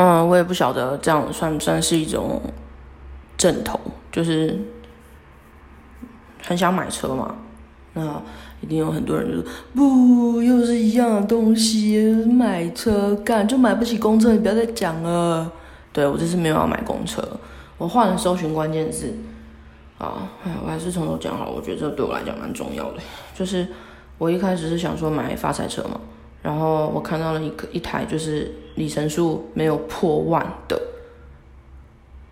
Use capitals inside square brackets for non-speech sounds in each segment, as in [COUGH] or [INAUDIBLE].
嗯，我也不晓得这样算不算是一种正头，就是很想买车嘛。那一定有很多人就说不，又是一样的东西，买车干就买不起公车，你不要再讲了。对我这次没有要买公车，我换了搜寻关键字。啊，哎，我还是从头讲好，我觉得这对我来讲蛮重要的。就是我一开始是想说买发财车嘛，然后我看到了一个一台就是里程数没有破万的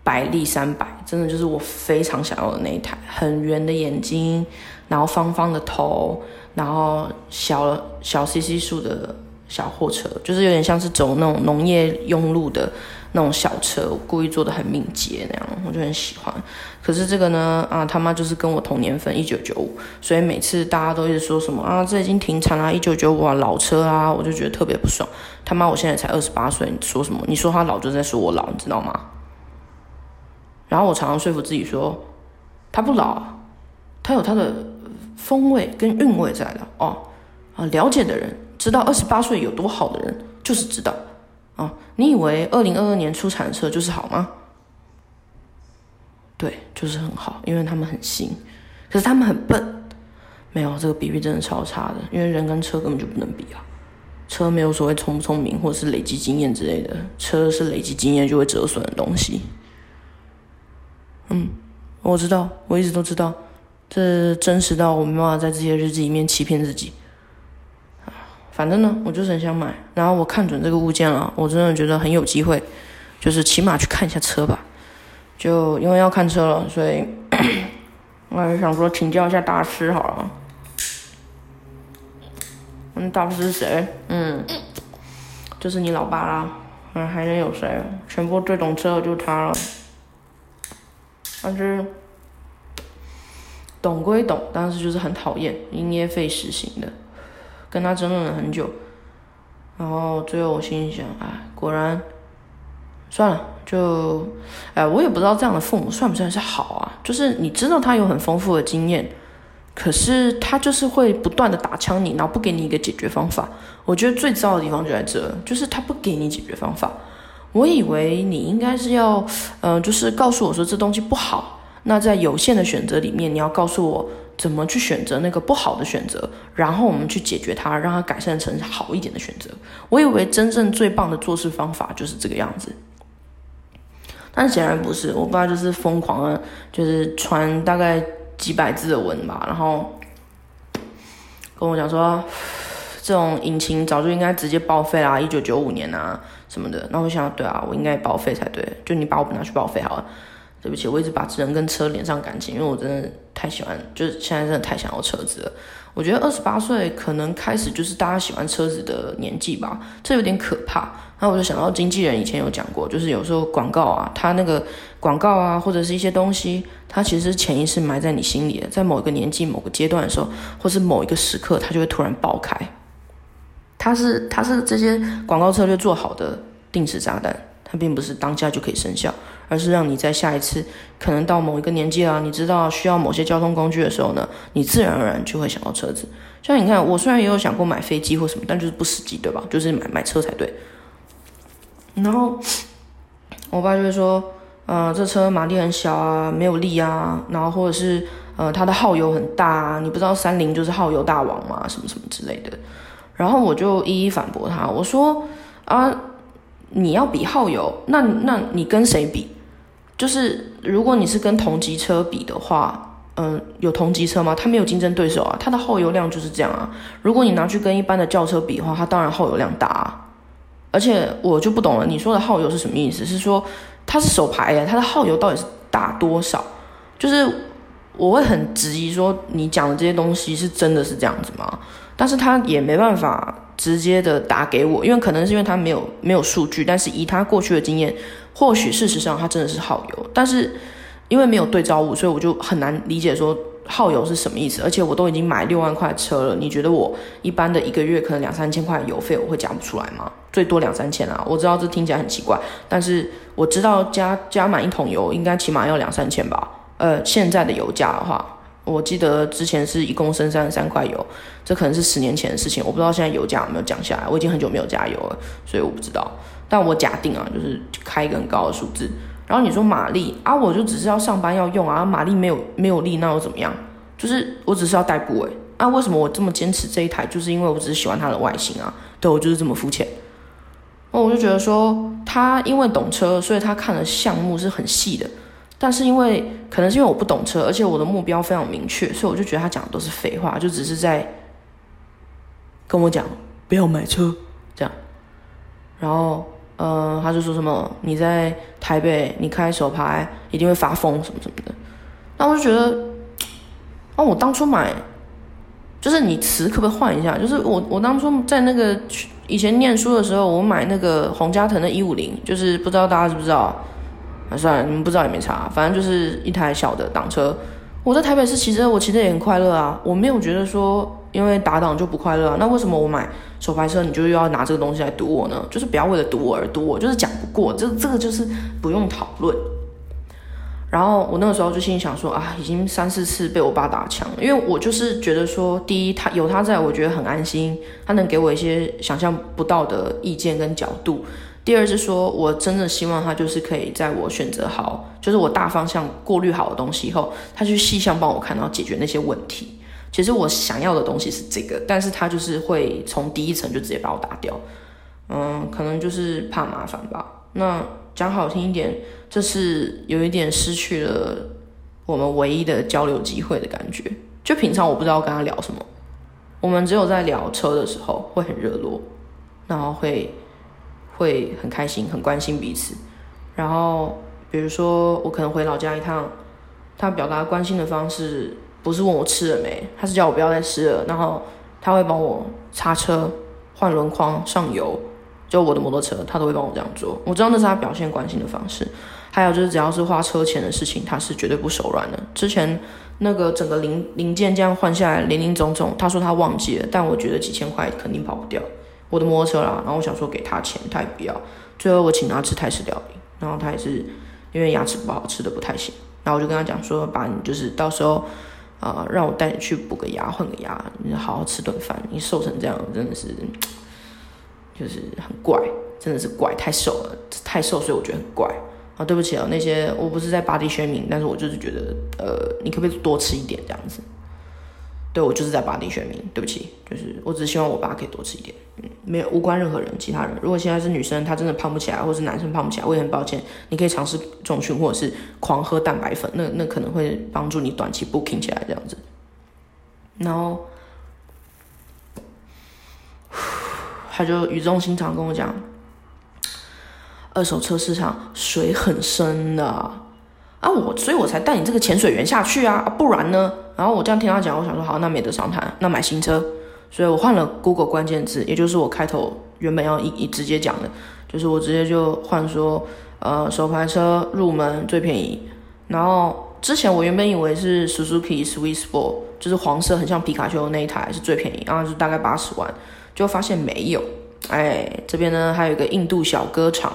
百利三百，真的就是我非常想要的那一台，很圆的眼睛，然后方方的头，然后小小 CC 数的小货车，就是有点像是走那种农业用路的。那种小车，我故意做的很敏捷那样，我就很喜欢。可是这个呢，啊他妈就是跟我同年份，一九九五，所以每次大家都一直说什么啊，这已经停产了，一九九五啊，老车啊，我就觉得特别不爽。他妈，我现在才二十八岁，你说什么？你说他老就在说我老，你知道吗？然后我常常说服自己说，他不老，他有他的风味跟韵味在的哦。啊，了解的人知道二十八岁有多好的人，就是知道。哦，你以为二零二二年出产的车就是好吗？对，就是很好，因为他们很新，可是他们很笨。没有这个比喻真的超差的，因为人跟车根本就不能比啊。车没有所谓聪不聪明或者是累积经验之类的，车是累积经验就会折损的东西。嗯，我知道，我一直都知道，这真实到我没办法在这些日记里面欺骗自己。反正呢，我就是很想买，然后我看准这个物件了，我真的觉得很有机会，就是起码去看一下车吧。就因为要看车了，所以 [CLEARS THROAT] 我还是想说请教一下大师好了。嗯，大师是谁？嗯，就是你老爸啦。嗯，还能有谁？全部最懂车的就他了。但是懂归懂，但是就是很讨厌因噎废食型的。跟他争论了很久，然后最后我心里想，哎，果然，算了，就，哎，我也不知道这样的父母算不算是好啊？就是你知道他有很丰富的经验，可是他就是会不断的打枪你，然后不给你一个解决方法。我觉得最糟的地方就在这，就是他不给你解决方法。我以为你应该是要，嗯，就是告诉我说这东西不好，那在有限的选择里面，你要告诉我。怎么去选择那个不好的选择，然后我们去解决它，让它改善成好一点的选择。我以为真正最棒的做事方法就是这个样子，但显然不是。我爸就是疯狂的，就是传大概几百字的文吧，然后跟我讲说，这种引擎早就应该直接报废啦，一九九五年啊什么的。那我想，对啊，我应该报废才对，就你把我们拿去报废好了。对不起，我一直把人跟车连上感情，因为我真的太喜欢，就是现在真的太想要车子了。我觉得二十八岁可能开始就是大家喜欢车子的年纪吧，这有点可怕。那我就想到经纪人以前有讲过，就是有时候广告啊，他那个广告啊，或者是一些东西，它其实潜意识埋在你心里的，在某一个年纪、某个阶段的时候，或是某一个时刻，它就会突然爆开。它是它是这些广告策略做好的定时炸弹。它并不是当下就可以生效，而是让你在下一次可能到某一个年纪啊，你知道需要某些交通工具的时候呢，你自然而然就会想到车子。像你看，我虽然也有想过买飞机或什么，但就是不实际，对吧？就是买买车才对。然后我爸就会说，呃，这车马力很小啊，没有力啊，然后或者是呃，它的耗油很大啊，你不知道三菱就是耗油大王嘛，什么什么之类的。然后我就一一反驳他，我说啊。你要比耗油，那那你跟谁比？就是如果你是跟同级车比的话，嗯，有同级车吗？它没有竞争对手啊，它的耗油量就是这样啊。如果你拿去跟一般的轿车比的话，它当然耗油量大啊。而且我就不懂了，你说的耗油是什么意思？是说它是手排的，它的耗油到底是大多少？就是我会很质疑说，你讲的这些东西是真的是这样子吗？但是他也没办法。直接的打给我，因为可能是因为他没有没有数据，但是以他过去的经验，或许事实上它真的是耗油，但是因为没有对照物，所以我就很难理解说耗油是什么意思。而且我都已经买六万块车了，你觉得我一般的一个月可能两三千块油费我会加不出来吗？最多两三千啊！我知道这听起来很奇怪，但是我知道加加满一桶油应该起码要两三千吧？呃，现在的油价的话。我记得之前是一公升三十三块油，这可能是十年前的事情，我不知道现在油价有没有降下来。我已经很久没有加油了，所以我不知道。但我假定啊，就是开一个很高的数字。然后你说马力啊，我就只是要上班要用啊，马力没有没有力，那又怎么样？就是我只是要代步诶。啊，为什么我这么坚持这一台？就是因为我只是喜欢它的外形啊，对我就是这么肤浅。那我就觉得说，他因为懂车，所以他看的项目是很细的。但是因为可能是因为我不懂车，而且我的目标非常明确，所以我就觉得他讲的都是废话，就只是在跟我讲不要买车这样。然后，呃，他就说什么你在台北你开手牌一定会发疯什么什么的。那我就觉得，[TSK] 哦，我当初买，就是你词可不可以换一下？就是我我当初在那个以前念书的时候，我买那个洪嘉腾的一五零，就是不知道大家知不知道。啊，算了，你们不知道也没差，反正就是一台小的挡车。我在台北市骑车，我骑的也很快乐啊，我没有觉得说因为打挡就不快乐啊。那为什么我买手牌车，你就又要拿这个东西来堵我呢？就是不要为了堵我而堵我，就是讲不过，这这个就是不用讨论。然后我那个时候就心里想说啊，已经三四次被我爸打枪，因为我就是觉得说，第一他有他在我觉得很安心，他能给我一些想象不到的意见跟角度。第二是说，我真的希望他就是可以在我选择好，就是我大方向过滤好的东西以后，他去细项帮我看，然后解决那些问题。其实我想要的东西是这个，但是他就是会从第一层就直接把我打掉。嗯，可能就是怕麻烦吧。那讲好听一点，这是有一点失去了我们唯一的交流机会的感觉。就平常我不知道跟他聊什么，我们只有在聊车的时候会很热络，然后会。会很开心，很关心彼此。然后，比如说我可能回老家一趟，他表达关心的方式不是问我吃了没，他是叫我不要再吃了。然后他会帮我擦车、换轮框、上油，就我的摩托车，他都会帮我这样做。我知道那是他表现关心的方式。还有就是，只要是花车钱的事情，他是绝对不手软的。之前那个整个零零件这样换下来，零零总总，他说他忘记了，但我觉得几千块肯定跑不掉。我的摩托车啦，然后我想说给他钱，他也不要。最后我请他吃泰式料理，然后他也是因为牙齿不好，吃的不太行。然后我就跟他讲说，把你就是到时候，啊，让我带你去补个牙，换个牙，你好好吃顿饭。你瘦成这样，真的是，就是很怪，真的是怪，太瘦了，太瘦，所以我觉得很怪。啊，对不起啊，那些我不是在巴黎宣明，但是我就是觉得，呃，你可不可以多吃一点这样子？对我就是在拔地选民，对不起，就是我只希望我爸可以多吃一点，嗯，没有无关任何人，其他人。如果现在是女生，她真的胖不起来，或是男生胖不起来，我也很抱歉，你可以尝试重训或者是狂喝蛋白粉，那那可能会帮助你短期 booking 起来这样子。然后，他就语重心长跟我讲，二手车市场水很深的，啊我所以我才带你这个潜水员下去啊，不然呢？然后我这样听他讲，我想说好，那没得商谈，那买新车。所以我换了 Google 关键字，也就是我开头原本要一一直接讲的，就是我直接就换说，呃，手牌车入门最便宜。然后之前我原本以为是 Suzuki Swiss Sport，就是黄色很像皮卡丘那一台是最便宜，然后就大概八十万，就发现没有。哎，这边呢还有一个印度小歌厂，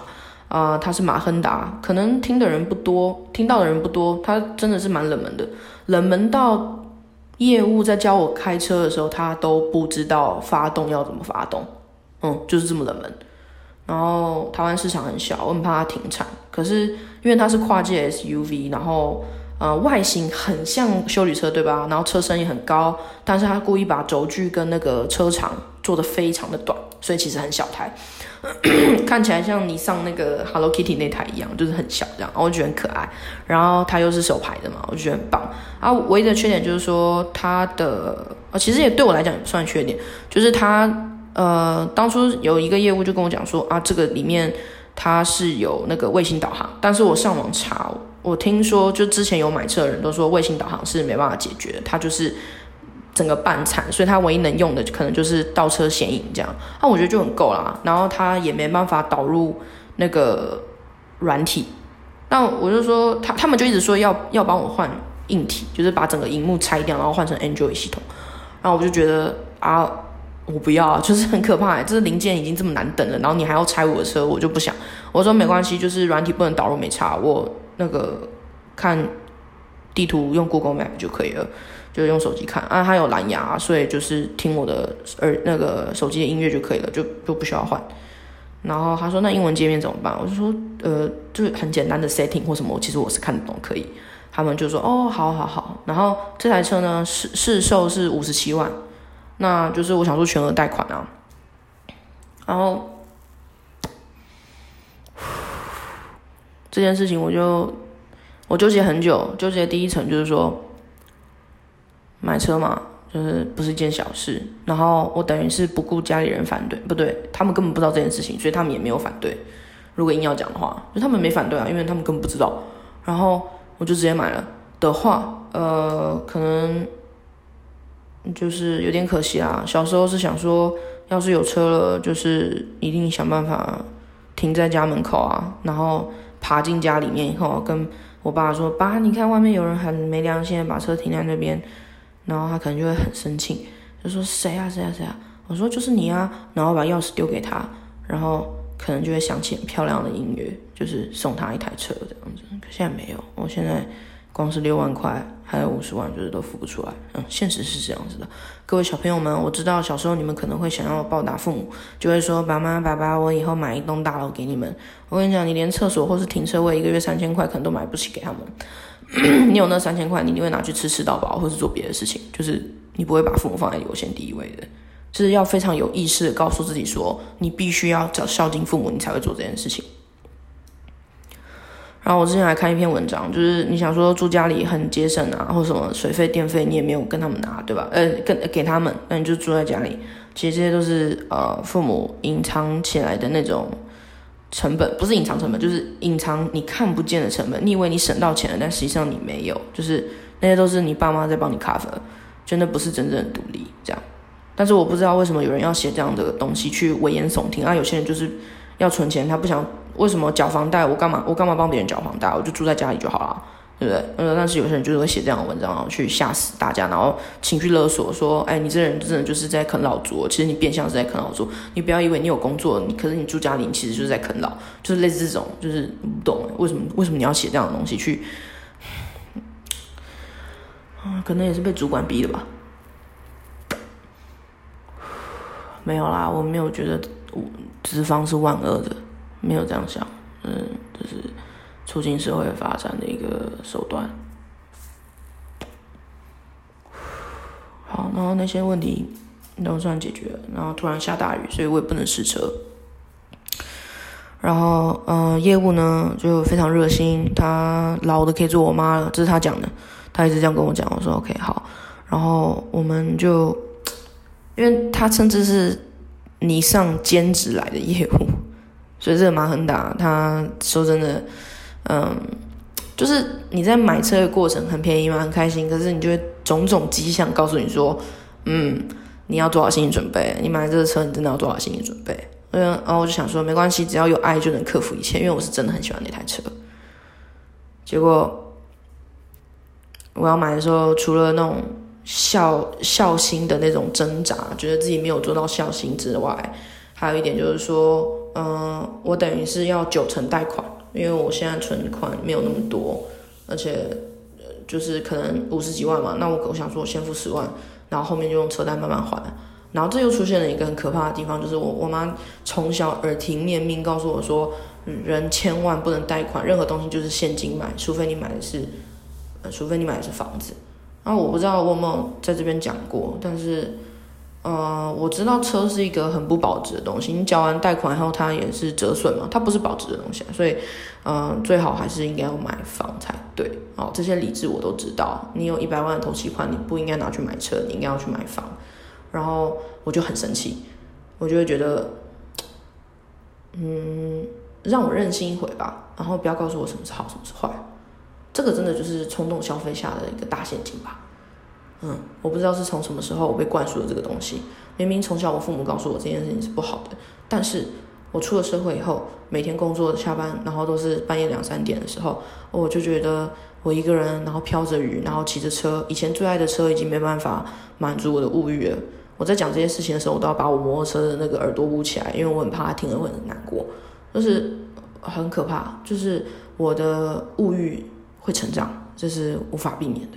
啊，他是马亨达，可能听的人不多，听到的人不多，他真的是蛮冷门的。冷门到业务在教我开车的时候，他都不知道发动要怎么发动，嗯，就是这么冷门。然后台湾市场很小，我很怕它停产。可是因为它是跨界 SUV，然后呃外形很像修理车，对吧？然后车身也很高，但是他故意把轴距跟那个车长做的非常的短，所以其实很小台。看起来像你上那个 Hello Kitty 那台一样，就是很小这样，我觉得很可爱。然后它又是手牌的嘛，我觉得很棒。啊，唯一的缺点就是说它的，呃，其实也对我来讲也算缺点，就是它，呃，当初有一个业务就跟我讲说啊，这个里面它是有那个卫星导航，但是我上网查，我听说就之前有买车的人都说卫星导航是没办法解决，它就是。整个半残，所以它唯一能用的可能就是倒车显影这样，那我觉得就很够啦。然后它也没办法导入那个软体，那我就说他他们就一直说要要帮我换硬体，就是把整个荧幕拆掉，然后换成 Android 系统。然后我就觉得啊，我不要，就是很可怕，这零件已经这么难等了，然后你还要拆我的车，我就不想。我说没关系，就是软体不能导入没差，我那个看地图用 Google Map 就可以了。就用手机看啊，它有蓝牙，所以就是听我的耳那个手机的音乐就可以了，就就不需要换。然后他说那英文界面怎么办？我就说呃，就是很简单的 setting 或什么，其实我是看得懂，可以。他们就说哦，好好好。然后这台车呢，市市售是五十七万，那就是我想说全额贷款啊。然后这件事情我就我纠结很久，纠结第一层就是说买车嘛，就是不是一件小事。然后我等于是不顾家里人反对，不对，他们根本不知道这件事情，所以他们也没有反对。如果硬要讲的话，就他们没反对啊，因为他们根本不知道。然后。我就直接买了的话，呃，可能就是有点可惜啦。小时候是想说，要是有车了，就是一定想办法停在家门口啊，然后爬进家里面以后，跟我爸说：“爸，你看外面有人很没良心，把车停在那边。”然后他可能就会很生气，就说：“谁啊，谁啊，谁啊？”我说：“就是你啊。”然后把钥匙丢给他，然后。可能就会响起很漂亮的音乐，就是送他一台车这样子。可现在没有，我现在光是六万块，还有五十万，就是都付不出来。嗯，现实是这样子的。各位小朋友们，我知道小时候你们可能会想要报答父母，就会说：“爸妈、爸爸，我以后买一栋大楼给你们。”我跟你讲，你连厕所或是停车位一个月三千块，可能都买不起给他们。你有那三千块，你一定会拿去吃吃到饱，或是做别的事情，就是你不会把父母放在优先第一位的。就是要非常有意识的告诉自己说，你必须要孝孝敬父母，你才会做这件事情。然后我之前还看一篇文章，就是你想说住家里很节省啊，或什么水费电费你也没有跟他们拿，对吧？呃，跟给他们，那你就住在家里。其实这些都是呃父母隐藏起来的那种成本，不是隐藏成本，就是隐藏你看不见的成本。你以为你省到钱了，但实际上你没有，就是那些都是你爸妈在帮你 cover，真的不是真正的独立这样。但是我不知道为什么有人要写这样的东西去危言耸听啊！有些人就是要存钱，他不想为什么缴房贷？我干嘛？我干嘛帮别人缴房贷？我就住在家里就好了，对不对？嗯，但是有些人就是会写这样的文章，然后去吓死大家，然后情绪勒索，说：“哎，你这人真的就是在啃老族。”其实你变相是在啃老族。你不要以为你有工作，你可是你住家里，你其实就是在啃老，就是类似这种，就是不懂为什么为什么你要写这样的东西去？可能也是被主管逼的吧。没有啦，我没有觉得我资方是万恶的，没有这样想，嗯，就是促进社会发展的一个手段。好，然后那些问题都算解决了，然后突然下大雨，所以我也不能试车。然后，嗯，业务呢就非常热心，他老的可以做我妈了，这是他讲的，他一直这样跟我讲，我说 OK 好，然后我们就。因为他甚至是你上兼职来的业务，所以这个马很打。他说真的，嗯，就是你在买车的过程很便宜嘛，很开心。可是你就会种种迹象告诉你说，嗯，你要做好心理准备。你买这个车，你真的要做好心理准备。嗯，然后我就想说，没关系，只要有爱就能克服一切。因为我是真的很喜欢那台车。结果我要买的时候，除了那种。孝孝心的那种挣扎，觉得自己没有做到孝心之外，还有一点就是说，嗯，我等于是要九成贷款，因为我现在存款没有那么多，而且就是可能五十几万嘛，那我我想说，我先付十万，然后后面就用车贷慢慢还。然后这又出现了一个很可怕的地方，就是我我妈从小耳提面命告诉我说，人千万不能贷款，任何东西就是现金买，除非你买的是，呃，除非你买的是房子。啊，我不知道我有没有在这边讲过，但是，呃，我知道车是一个很不保值的东西，你缴完贷款后，它也是折损嘛，它不是保值的东西，所以，嗯，最好还是应该要买房才对。哦，这些理智我都知道。你有一百万的头期款，你不应该拿去买车，你应该要去买房。然后我就很生气，我就会觉得，嗯，让我任性一回吧，然后不要告诉我什么是好，什么是坏。这个真的就是冲动消费下的一个大陷阱吧，嗯，我不知道是从什么时候我被灌输了这个东西。明明从小我父母告诉我这件事情是不好的，但是我出了社会以后，每天工作下班，然后都是半夜两三点的时候，我就觉得我一个人，然后飘着雨，然后骑着车，以前最爱的车已经没办法满足我的物欲了。我在讲这些事情的时候，我都要把我摩托车的那个耳朵捂起来，因为我很怕他听了会很难过，就是很可怕，就是我的物欲。会成长，这是无法避免的。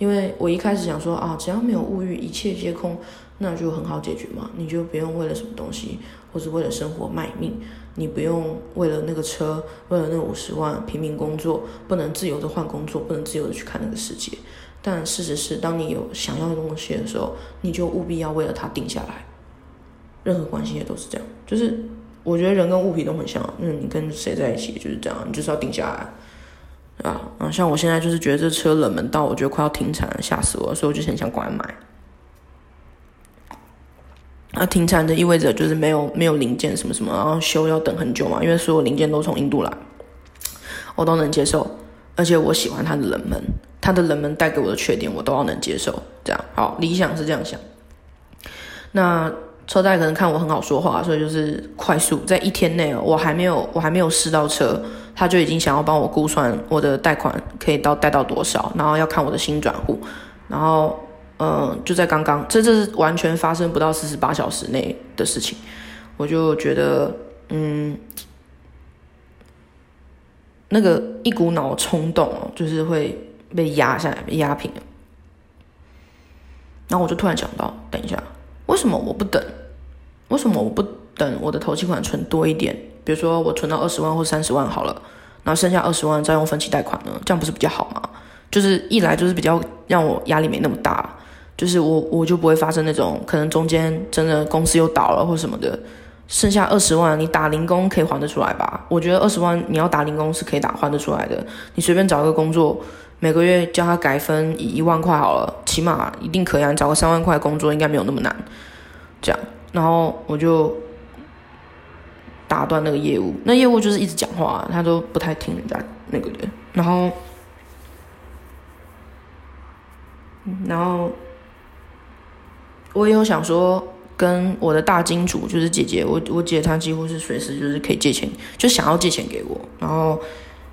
因为我一开始想说啊，只要没有物欲，一切皆空，那就很好解决嘛，你就不用为了什么东西，或是为了生活卖命，你不用为了那个车，为了那五十万拼命工作，不能自由的换工作，不能自由的去看那个世界。但事实是，当你有想要的东西的时候，你就务必要为了它定下来。任何关系也都是这样，就是我觉得人跟物品都很像，那你跟谁在一起就是这样，你就是要定下来，啊，嗯，像我现在就是觉得这车冷门到我觉得快要停产了，吓死我了，所以我就很想过来买。那停产的意味着就是没有没有零件什么什么，然后修要等很久嘛，因为所有零件都从印度来，我都能接受，而且我喜欢它的冷门，它的冷门带给我的缺点我都要能接受，这样好，理想是这样想。那车贷可能看我很好说话，所以就是快速在一天内，我还没有我还没有试到车，他就已经想要帮我估算我的贷款可以到贷到多少，然后要看我的新转户，然后。嗯，就在刚刚，这这是完全发生不到四十八小时内的事情，我就觉得，嗯，那个一股脑冲动哦，就是会被压下来，被压平了。然后我就突然想到，等一下，为什么我不等？为什么我不等我的头期款存多一点？比如说我存到二十万或三十万好了，然后剩下二十万再用分期贷款呢？这样不是比较好吗？就是一来就是比较让我压力没那么大。就是我，我就不会发生那种可能中间真的公司又倒了或什么的，剩下二十万，你打零工可以还得出来吧？我觉得二十万你要打零工是可以打还得出来的。你随便找一个工作，每个月叫他改分一万块好了，起码一定可以。你找个三万块工作应该没有那么难。这样，然后我就打断那个业务，那业务就是一直讲话，他都不太听人家那个的。然后，然后。我也有想说，跟我的大金主就是姐姐，我我姐她几乎是随时就是可以借钱，就想要借钱给我。然后，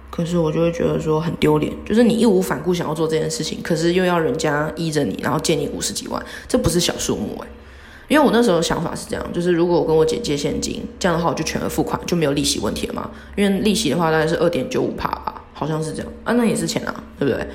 可是我就会觉得说很丢脸，就是你义无反顾想要做这件事情，可是又要人家依着你，然后借你五十几万，这不是小数目诶。因为我那时候想法是这样，就是如果我跟我姐借现金，这样的话我就全额付款，就没有利息问题了嘛。因为利息的话大概是二点九五帕吧，好像是这样啊，那也是钱啊，对不对？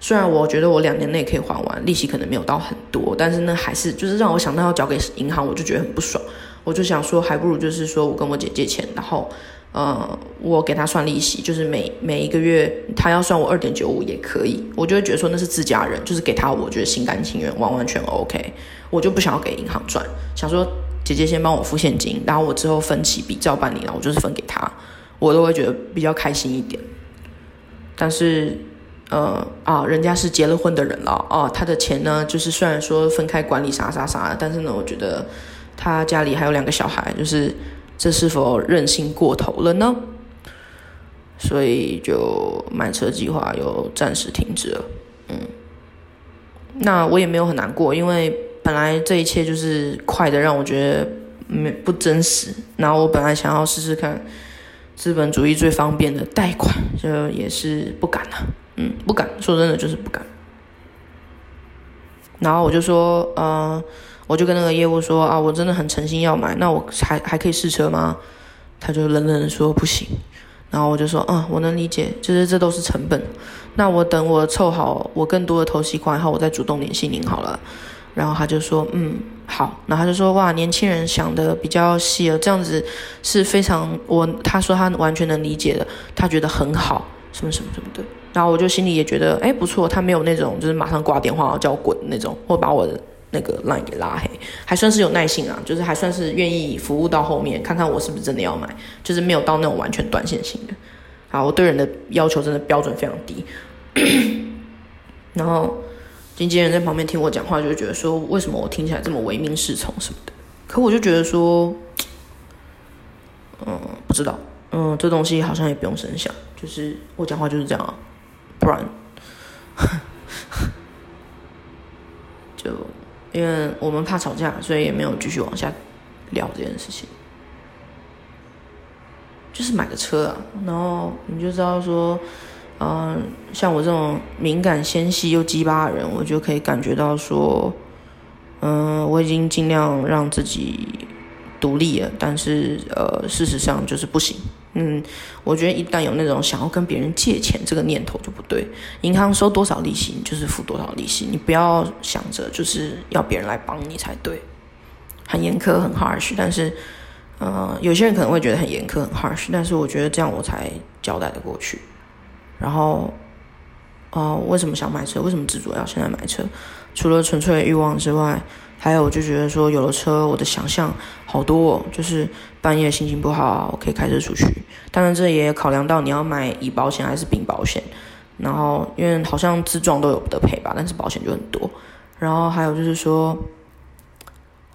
虽然我觉得我两年内可以还完，利息可能没有到很多，但是那，还是就是让我想到要交给银行，我就觉得很不爽。我就想说，还不如就是说我跟我姐借钱，然后，呃，我给他算利息，就是每每一个月他要算我二点九五也可以，我就会觉得说那是自家人，就是给他，我觉得心甘情愿，完完全 OK。我就不想要给银行赚，想说姐姐先帮我付现金，然后我之后分期比照办理了，我就是分给他，我都会觉得比较开心一点。但是。呃啊，人家是结了婚的人了啊，他的钱呢，就是虽然说分开管理啥啥啥，但是呢，我觉得他家里还有两个小孩，就是这是否任性过头了呢？所以就买车计划又暂时停止了。嗯，那我也没有很难过，因为本来这一切就是快的，让我觉得没不真实。然后我本来想要试试看资本主义最方便的贷款，就也是不敢了。嗯，不敢说真的，就是不敢。然后我就说，呃，我就跟那个业务说啊，我真的很诚心要买，那我还还可以试车吗？他就冷冷的说不行。然后我就说，嗯，我能理解，就是这都是成本。那我等我凑好我更多的投息款，然后我再主动联系您好了。然后他就说，嗯，好。然后他就说，哇，年轻人想的比较细了，这样子是非常我他说他完全能理解的，他觉得很好，什么什么什么的。然后我就心里也觉得，哎，不错，他没有那种就是马上挂电话叫我滚那种，或把我的那个 line 给拉黑，还算是有耐心啊，就是还算是愿意服务到后面，看看我是不是真的要买，就是没有到那种完全短线型的。啊，我对人的要求真的标准非常低。[COUGHS] 然后经纪人在旁边听我讲话，就觉得说，为什么我听起来这么唯命是从什么的？可我就觉得说，嗯，不知道，嗯，这东西好像也不用深想，就是我讲话就是这样啊。不然，[LAUGHS] 就因为我们怕吵架，所以也没有继续往下聊这件事情。就是买个车啊，然后你就知道说，嗯，像我这种敏感纤细又鸡巴的人，我就可以感觉到说，嗯，我已经尽量让自己独立了，但是呃，事实上就是不行。嗯，我觉得一旦有那种想要跟别人借钱这个念头就不对。银行收多少利息，你就是付多少利息，你不要想着就是要别人来帮你才对。很严苛、很 harsh，但是呃，有些人可能会觉得很严苛、很 harsh，但是我觉得这样我才交代的过去。然后，哦，为什么想买车？为什么执着要现在买车？除了纯粹的欲望之外，还有就觉得说有了车，我的想象好多，哦，就是半夜心情不好，我可以开车出去。当然，这也考量到你要买乙保险还是丙保险。然后，因为好像自撞都有得赔吧，但是保险就很多。然后还有就是说，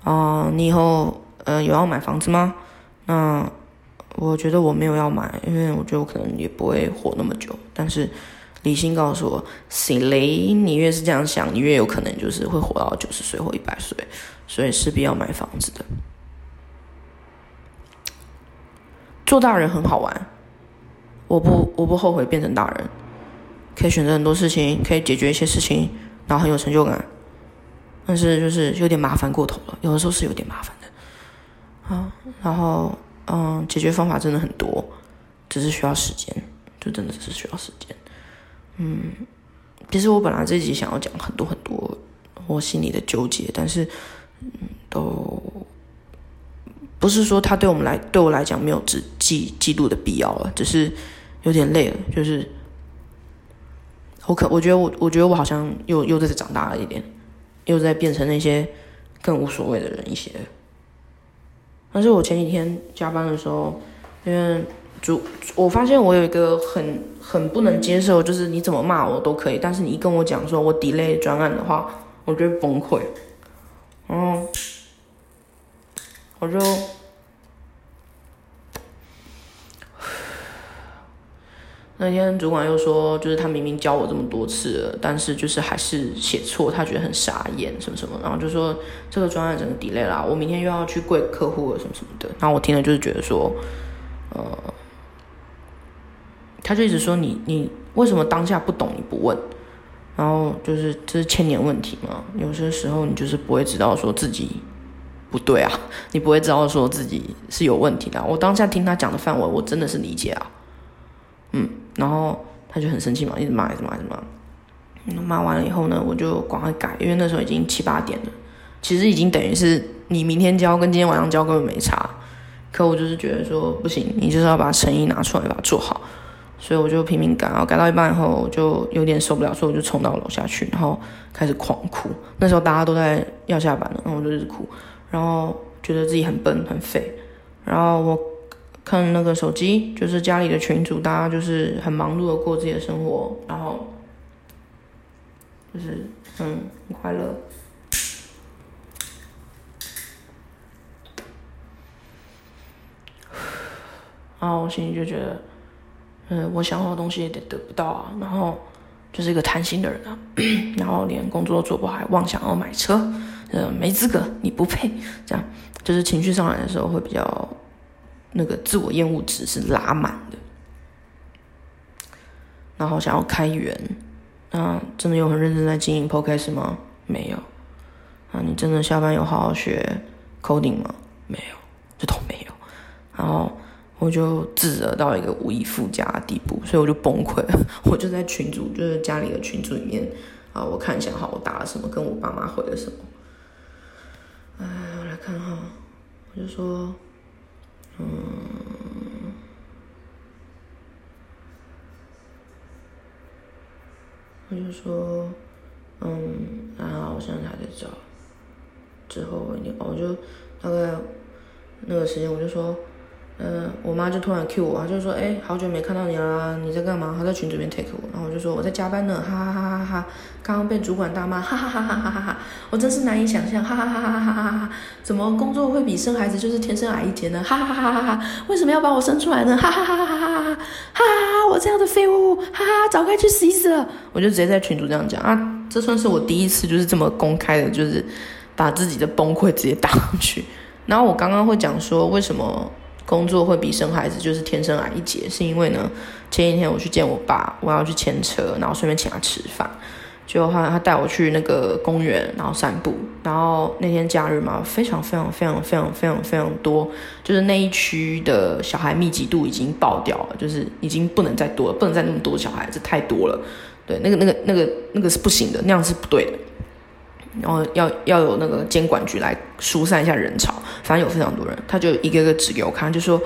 啊，你以后呃有要买房子吗？那我觉得我没有要买，因为我觉得我可能也不会活那么久。但是理性告诉我，谁雷？你越是这样想，你越有可能就是会活到九十岁或一百岁，所以势必要买房子的。做大人很好玩，我不我不后悔变成大人。可以选择很多事情，可以解决一些事情，然后很有成就感。但是就是有点麻烦过头了，有的时候是有点麻烦的。啊，然后嗯，解决方法真的很多，只是需要时间，就真的只是需要时间。嗯，其实我本来这集想要讲很多很多我心里的纠结，但是嗯，都不是说他对我们来对我来讲没有记记记录的必要了，只是有点累了，就是。我可我觉得我我觉得我好像又又在长大了一点，又在变成那些更无所谓的人一些。但是我前几天加班的时候，因为主我发现我有一个很很不能接受，就是你怎么骂我都可以，但是你一跟我讲说我 delay 专案的话，我就会崩溃。嗯，我就。[SIGHS] 那天主管又说，就是他明明教我这么多次，但是就是还是写错，他觉得很傻眼什么什么，然后就说这个专案整个 delay 啦，我明天又要去跪客户了什么什么的。然后我听了就是觉得说，呃，他就一直说你你为什么当下不懂你不问，然后就是这是千年问题嘛，有些时候你就是不会知道说自己不对啊，[LAUGHS] 你不会知道说自己是有问题的。我当下听他讲的范围，我真的是理解啊。嗯，然后他就很生气嘛，一直骂，一直骂，一直骂。骂完了以后呢，我就赶快改，因为那时候已经七八点了，其实已经等于是你明天交跟今天晚上交根本没差。可我就是觉得说不行，你就是要把诚意拿出来，把它做好。所以我就拼命改，然后改到一半以后，我就有点受不了，所以我就冲到楼下去，然后开始狂哭。那时候大家都在要下班了，然后我就一直哭，然后觉得自己很笨很废，然后我。看那个手机，就是家里的群主，大家就是很忙碌的过自己的生活，然后就是嗯很快乐，[SIGHS] 然后我心里就觉得，嗯，我想要的东西也得得不到啊，然后就是一个贪心的人啊，然后连工作都做不好，还妄想要买车，呃，没资格，你不配，这样就是情绪上来的时候会比较。那个自我厌恶值是拉满的，然后想要开源，那真的有很认真在经营 Podcast 吗？没有。啊，你真的下班有好好学 coding 吗？没有，这都没有。然后我就自责到一个无以复加的地步，所以我就崩溃了。[LAUGHS] 我就在群组，就是家里的群组里面啊，我看一下哈，我打了什么，跟我爸妈回了什么。哎，我来看哈，我就说。嗯，我就说，嗯，然后我现在还在找，之后我一，我就大概那个时间，我就说。嗯，我妈就突然 Q 我，就说：“哎，好久没看到你了，你在干嘛？”她在群这边 take 我，然后我就说：“我在加班呢，哈哈哈哈哈哈！刚刚被主管大骂，哈哈哈哈哈哈哈！我真是难以想象，哈哈哈哈哈哈哈哈！怎么工作会比生孩子就是天生矮一截呢？哈哈哈哈哈哈！为什么要把我生出来呢？哈哈哈哈哈哈哈！哈哈，我这样的废物，哈哈，早该去死死了！我就直接在群主这样讲啊，这算是我第一次就是这么公开的，就是把自己的崩溃直接打上去。然后我刚刚会讲说为什么。工作会比生孩子就是天生矮一截，是因为呢，前几天我去见我爸，我要去牵车，然后顺便请他吃饭，就他他带我去那个公园，然后散步，然后那天假日嘛，非常非常非常非常非常非常多，就是那一区的小孩密集度已经爆掉了，就是已经不能再多了，不能再那么多小孩子，太多了，对，那个那个那个那个是不行的，那样是不对的。然后要要有那个监管局来疏散一下人潮，反正有非常多人，他就一个个指给我看，就说。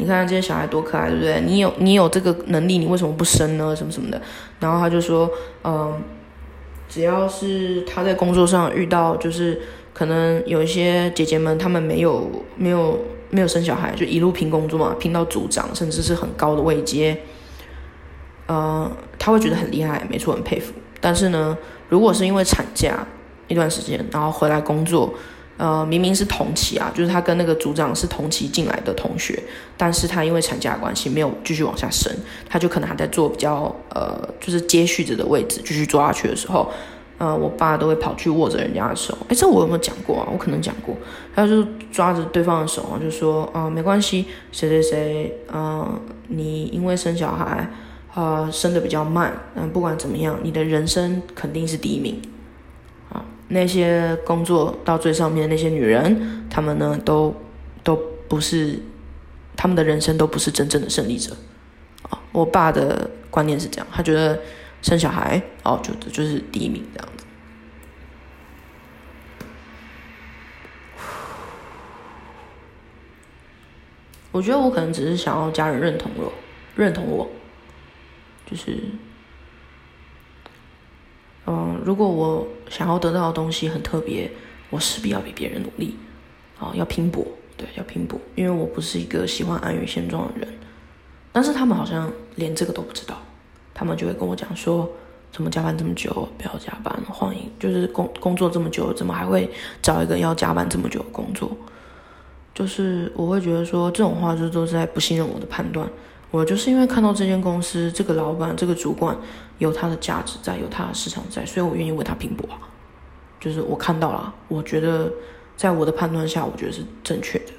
你看这些小孩多可爱，对不对？你有你有这个能力，你为什么不生呢？什么什么的。然后他就说，嗯，只要是他在工作上遇到，就是可能有一些姐姐们，她们没有没有没有生小孩，就一路拼工作嘛，拼到组长，甚至是很高的位阶，呃，他会觉得很厉害，没错，很佩服。但是呢，如果是因为产假一段时间，然后回来工作。呃，明明是同期啊，就是他跟那个组长是同期进来的同学，但是他因为产假关系没有继续往下升，他就可能还在做比较呃，就是接续着的位置继续做下去的时候，呃，我爸都会跑去握着人家的手，哎，这我有没有讲过啊？我可能讲过，他就抓着对方的手啊，就说啊，没关系，谁谁谁，嗯，你因为生小孩，呃，生的比较慢，嗯，不管怎么样，你的人生肯定是第一名。那些工作到最上面那些女人，她们呢都都不是，她们的人生都不是真正的胜利者啊！我爸的观念是这样，他觉得生小孩哦，就就是第一名这样子。我觉得我可能只是想要家人认同我，认同我，就是。嗯，如果我想要得到的东西很特别，我势必要比别人努力，啊，要拼搏，对，要拼搏，因为我不是一个喜欢安于现状的人。但是他们好像连这个都不知道，他们就会跟我讲说，怎么加班这么久，不要加班，欢迎就是工工作这么久，怎么还会找一个要加班这么久的工作？就是我会觉得说这种话，就都是在不信任我的判断。我就是因为看到这间公司这个老板这个主管有他的价值在，有他的市场在，所以我愿意为他拼搏。就是我看到了，我觉得在我的判断下，我觉得是正确的。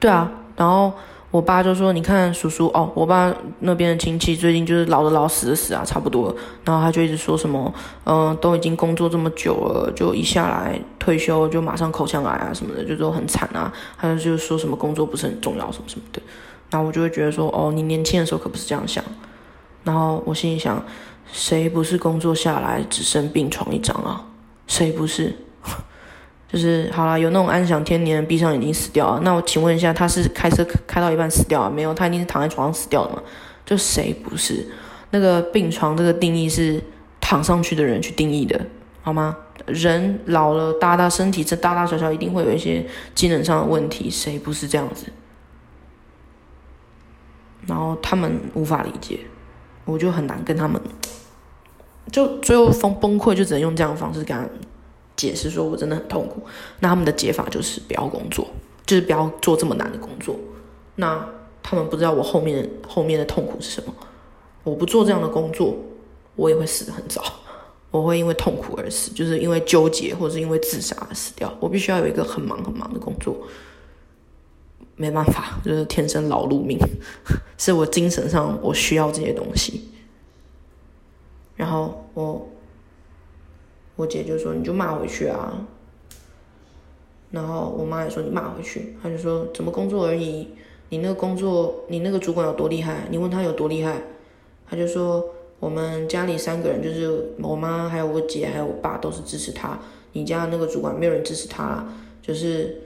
对啊，然后我爸就说：“你看叔叔哦，我爸那边的亲戚最近就是老的老死的死啊，差不多。”然后他就一直说什么：“嗯，都已经工作这么久了，就一下来退休就马上口腔癌啊什么的，就都很惨啊。”还有就是说什么工作不是很重要什么什么的。然后我就会觉得说，哦，你年轻的时候可不是这样想。然后我心里想，谁不是工作下来只剩病床一张啊？谁不是？[LAUGHS] 就是好了，有那种安享天年、闭上眼睛死掉啊？那我请问一下，他是开车开到一半死掉啊？没有，他一定是躺在床上死掉的嘛？就谁不是？那个病床这个定义是躺上去的人去定义的，好吗？人老了，大大身体这大大小小一定会有一些机能上的问题，谁不是这样子？然后他们无法理解，我就很难跟他们，就最后崩崩溃，就只能用这样的方式跟他们解释，说我真的很痛苦。那他们的解法就是不要工作，就是不要做这么难的工作。那他们不知道我后面后面的痛苦是什么。我不做这样的工作，我也会死得很早。我会因为痛苦而死，就是因为纠结或者是因为自杀而死掉。我必须要有一个很忙很忙的工作。没办法，就是天生劳碌命，是我精神上我需要这些东西。然后我我姐就说：“你就骂回去啊。”然后我妈也说：“你骂回去。”她就说：“怎么工作而已？你那个工作，你那个主管有多厉害？你问他有多厉害？”他就说：“我们家里三个人，就是我妈、还有我姐、还有我爸，都是支持他。你家那个主管没有人支持他，就是。”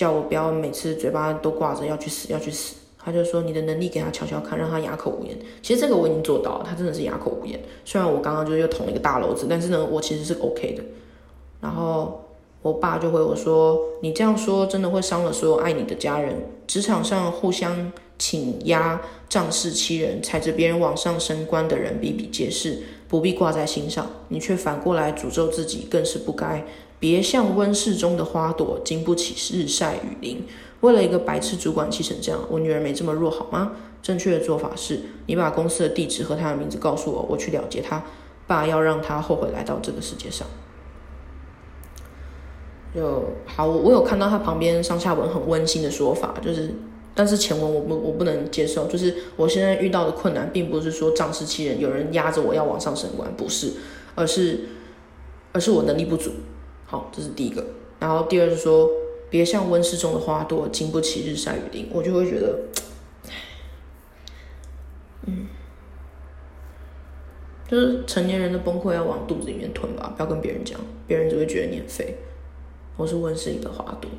叫我不要每次嘴巴都挂着要去死要去死，他就说你的能力给他瞧瞧看，让他哑口无言。其实这个我已经做到了，他真的是哑口无言。虽然我刚刚就又捅了一个大篓子，但是呢，我其实是 OK 的。然后我爸就回我说，你这样说真的会伤了所有爱你的家人。职场上互相请压、仗势欺人、踩着别人往上升官的人比比皆是，不必挂在心上。你却反过来诅咒自己，更是不该。别像温室中的花朵，经不起日晒雨淋。为了一个白痴主管气成这样，我女儿没这么弱好吗？正确的做法是，你把公司的地址和他的名字告诉我，我去了结他。爸要让他后悔来到这个世界上。就好，我我有看到他旁边上下文很温馨的说法，就是，但是前文我不我不能接受，就是我现在遇到的困难，并不是说仗势欺人，有人压着我要往上升官，不是，而是，而是我能力不足。好，这是第一个。然后第二是说，别像温室中的花朵，经不起日晒雨淋。我就会觉得，嗯就是成年人的崩溃要往肚子里面吞吧，不要跟别人讲，别人只会觉得你很废。我是温室里的花朵。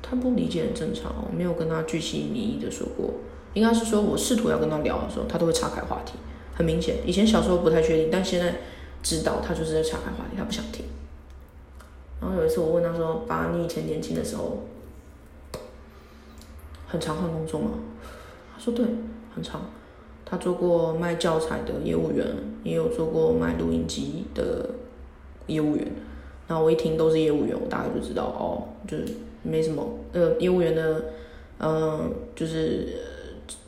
他不理解很正常，我没有跟他具细靡遗的说过，应该是说我试图要跟他聊的时候，他都会岔开话题。很明显，以前小时候不太确定，但现在知道他就是在岔开话题，他不想听。然后有一次我问他说：“爸，你以前年轻的时候，很常换工作吗？”他说：“对，很常。他做过卖教材的业务员，也有做过卖录音机的业务员。那我一听都是业务员，我大概就知道哦，就是没什么。呃，业务员的，嗯，就是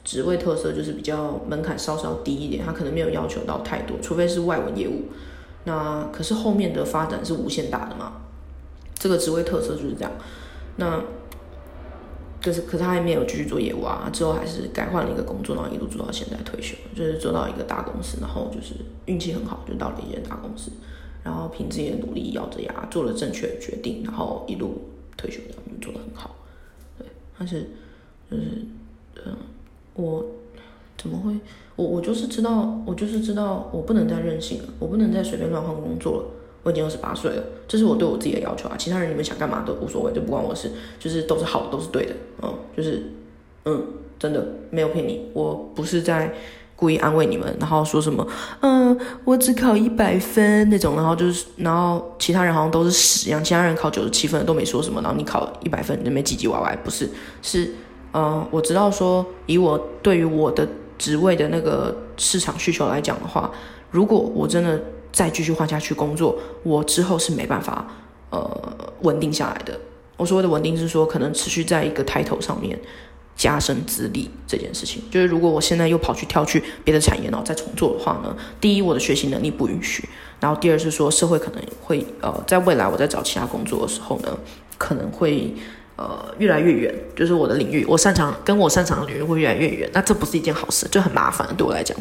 职位特色就是比较门槛稍稍低一点，他可能没有要求到太多，除非是外文业务。那可是后面的发展是无限大的嘛。”这个职位特色就是这样，那就是，可是他还没有继续做业务啊，之后还是改换了一个工作，然后一路做到现在退休，就是做到一个大公司，然后就是运气很好，就到了一间大公司，然后凭自己的努力，咬着牙做了正确的决定，然后一路退休，这样做得很好，对，但是就是，嗯，我怎么会，我我就是知道，我就是知道，我不能再任性了，我不能再随便乱换工作了。我已经二十八岁了，这是我对我自己的要求啊。其他人你们想干嘛都无所谓，就不关我事，就是都是好，都是对的，嗯，就是，嗯，真的没有骗你，我不是在故意安慰你们，然后说什么，嗯，我只考一百分那种，然后就是，然后其他人好像都是屎一样，其他人考九十七分都没说什么，然后你考一百分你没唧唧歪歪，不是，是，嗯，我知道说以我对于我的职位的那个市场需求来讲的话，如果我真的。再继续换下去工作，我之后是没办法呃稳定下来的。我所谓的稳定是说，可能持续在一个抬头上面加深资历这件事情。就是如果我现在又跑去跳去别的产业，然后再重做的话呢，第一我的学习能力不允许，然后第二是说社会可能会呃在未来我在找其他工作的时候呢，可能会呃越来越远，就是我的领域我擅长跟我擅长的领域会越来越远，那这不是一件好事，就很麻烦对我来讲。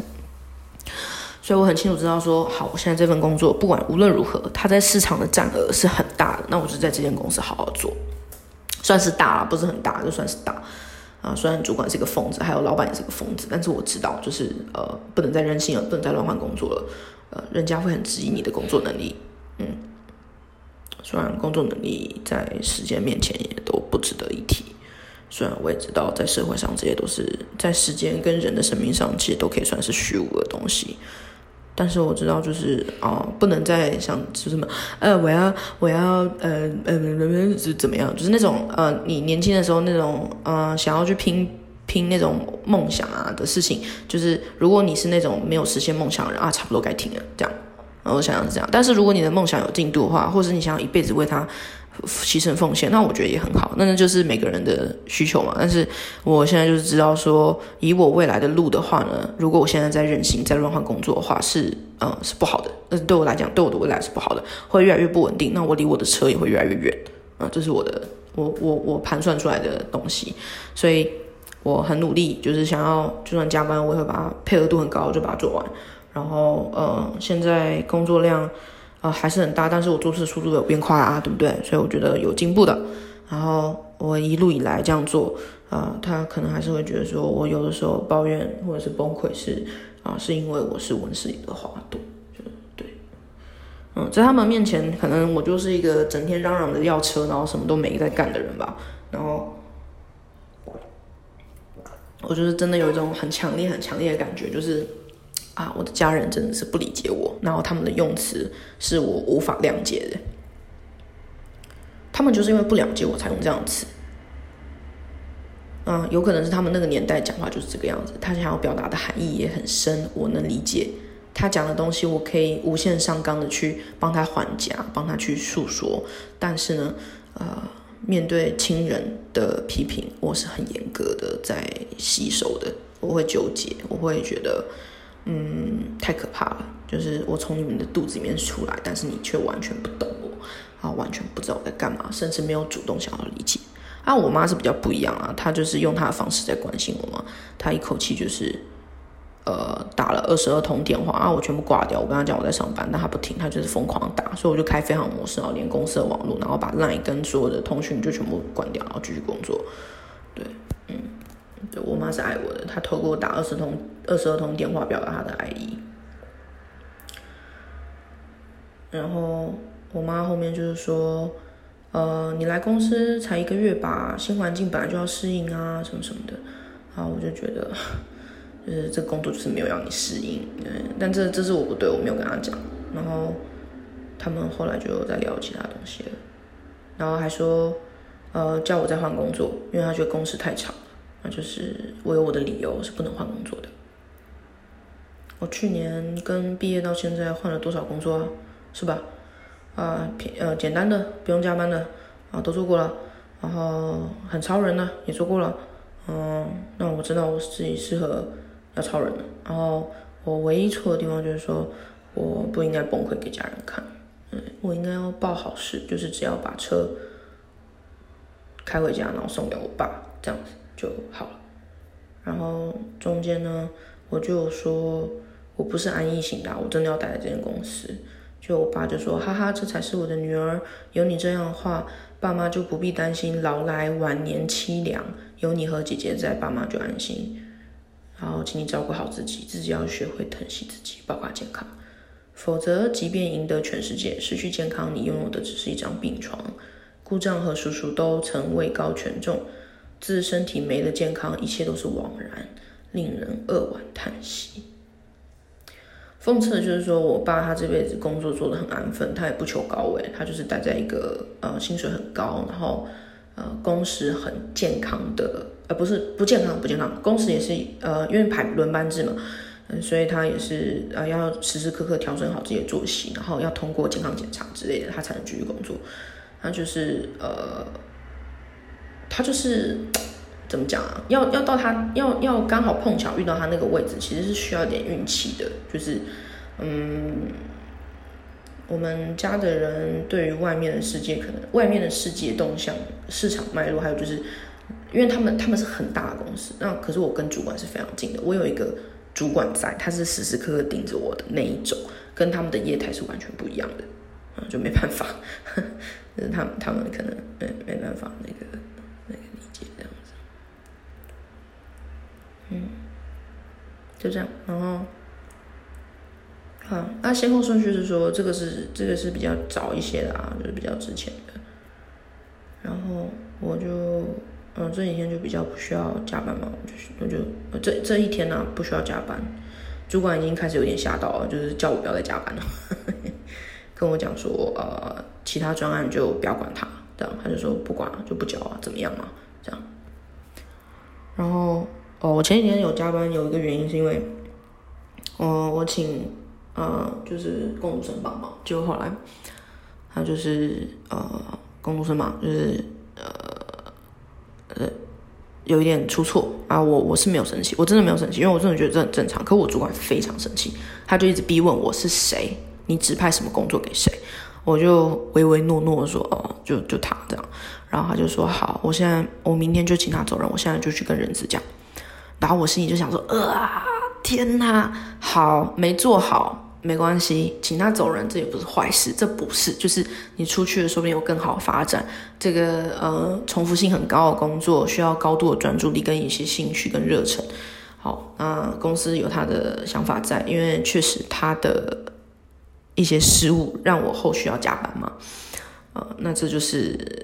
所以我很清楚知道说，好，我现在这份工作不管无论如何，它在市场的占额是很大的。那我就在这间公司好好做，算是大了，不是很大，就算是大啊。虽然主管是个疯子，还有老板也是个疯子，但是我知道，就是呃，不能再任性了，不能再乱换工作了。呃，人家会很质疑你的工作能力。嗯，虽然工作能力在时间面前也都不值得一提。虽然我也知道，在社会上这些都是在时间跟人的生命上，其实都可以算是虚无的东西。但是我知道，就是啊，不能再想是什么，呃，我要，我要，呃，呃，是怎么样？就是那种，呃，你年轻的时候那种，呃，想要去拼拼那种梦想啊的事情，就是如果你是那种没有实现梦想的人啊，差不多该停了，这样。我想要是这样。但是如果你的梦想有进度的话，或者你想要一辈子为他。牺牲奉献，那我觉得也很好，那那就是每个人的需求嘛。但是我现在就是知道说，以我未来的路的话呢，如果我现在在任性、在乱换工作的话，是嗯是不好的。那对我来讲，对我的未来是不好的，会越来越不稳定。那我离我的车也会越来越远啊，这是我的我我我盘算出来的东西。所以我很努力，就是想要就算加班，我也会把它配合度很高，就把它做完。然后呃，现在工作量。啊，还是很大，但是我做事速度有变快啊，对不对？所以我觉得有进步的。然后我一路以来这样做，啊，他可能还是会觉得说我有的时候抱怨或者是崩溃是啊，是因为我是温室里的花朵，对，嗯，在他们面前，可能我就是一个整天嚷嚷的要车，然后什么都没在干的人吧。然后，我就是真的有一种很强烈、很强烈的感觉，就是。啊，我的家人真的是不理解我，然后他们的用词是我无法谅解的。他们就是因为不了解我才用这样词。嗯，有可能是他们那个年代讲话就是这个样子。他想要表达的含义也很深，我能理解。他讲的东西，我可以无限上纲的去帮他缓颊，帮他去诉说。但是呢，呃，面对亲人的批评，我是很严格的在吸收的。我会纠结，我会觉得。嗯，太可怕了。就是我从你们的肚子里面出来，但是你却完全不懂我，啊，完全不知道我在干嘛，甚至没有主动想要理解。啊，我妈是比较不一样啊，她就是用她的方式在关心我嘛。她一口气就是，呃，打了二十二通电话啊，我全部挂掉。我跟她讲我在上班，但她不听，她就是疯狂打，所以我就开飞行模式，然后连公司的网络，然后把 LINE 跟所有的通讯就全部关掉，然后继续工作。对，嗯对我妈是爱我的，她透过打二十通二十二通电话表达她的爱意。然后我妈后面就是说，呃，你来公司才一个月吧，新环境本来就要适应啊，什么什么的。然后我就觉得，[LAUGHS] 就是这个工作就是没有让你适应，嗯，但这这是我不对，我没有跟他讲。然后他们后来就在聊其他东西了，然后还说，呃，叫我再换工作，因为他觉得工时太长了，那就是我有我的理由是不能换工作的。我去年跟毕业到现在换了多少工作啊？是吧？啊，平呃简单的不用加班的啊都做过了，然后很超人的也做过了，嗯，那我知道我自己适合要超人的，然后我唯一错的地方就是说我不应该崩溃给家人看，嗯，我应该要报好事，就是只要把车开回家，然后送给我爸，这样子就好了。然后中间呢，我就说我不是安逸型的，我真的要待在这间公司。就我爸就说，哈哈，这才是我的女儿。有你这样的话，爸妈就不必担心老来晚年凄凉。有你和姐姐在，爸妈就安心。然后，请你照顾好自己，自己要学会疼惜自己，包括健康。否则，即便赢得全世界，失去健康，你拥有的只是一张病床。姑丈和叔叔都曾位高权重，自身体没了健康，一切都是枉然，令人扼腕叹息。讽刺的就是说，我爸他这辈子工作做得很安分，他也不求高位，他就是待在一个呃薪水很高，然后呃工时很健康的，呃不是不健康不健康，工时也是呃因为排轮班制嘛，嗯所以他也是呃要时时刻刻调整好自己的作息，然后要通过健康检查之类的，他才能继续工作。他就是呃他就是。[TSK] 怎么讲啊？要要到他要要刚好碰巧遇到他那个位置，其实是需要点运气的。就是，嗯，我们家的人对于外面的世界，可能外面的世界动向、市场脉络，还有就是，因为他们他们是很大的公司，那可是我跟主管是非常近的。我有一个主管在，他是时时刻刻盯着我的那一种，跟他们的业态是完全不一样的，啊，就没办法，[LAUGHS] 就是他们他们可能没没办法那个。这样子。嗯，就这样，然后，好，那先后顺序是说，这个是这个是比较早一些的啊，就是比较值钱的。然后我就，嗯，这几天就比较不需要加班嘛，就是我就这这一天呢不需要加班，主管已经开始有点吓到了，就是叫我不要再加班了，[LAUGHS] 跟我讲说，呃，其他专案就不要管他，这样他就说不管就不交啊，怎么样嘛，这样，然后。哦，我前几天有加班，有一个原因是因为，嗯，我请呃就是工读生帮忙，结果后来他就是呃工读生嘛，就是呃呃有一点出错啊，我我是没有生气，我真的没有生气，因为我真的觉得这很正常。可我主管非常生气，他就一直逼问我是谁，你指派什么工作给谁？我就唯唯诺诺说哦，就就他这样，然后他就说好，我现在我明天就请他走人，我现在就去跟人资讲。然后我心里就想说，啊，天哪，好没做好没关系，请他走人，这也不是坏事，这不是，就是你出去了，说不定有更好的发展。这个呃，重复性很高的工作，需要高度的专注力跟一些兴趣跟热忱。好，那公司有他的想法在，因为确实他的一些失误让我后续要加班嘛，呃，那这就是。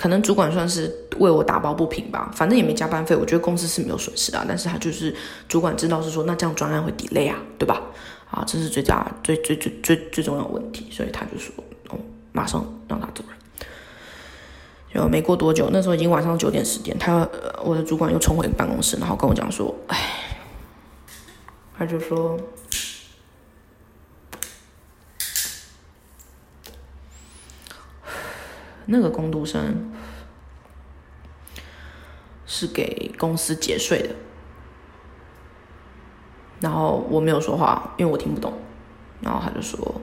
可能主管算是为我打抱不平吧，反正也没加班费，我觉得公司是没有损失的。但是他就是主管知道是说，那这样专案会 delay 啊，对吧？啊，这是最大最最最最最重要的问题，所以他就说，哦，马上让他走人。就没过多久，那时候已经晚上九点十点，他我的主管又冲回办公室，然后跟我讲说，哎，他就说。那个工读生是给公司节税的，然后我没有说话，因为我听不懂。然后他就说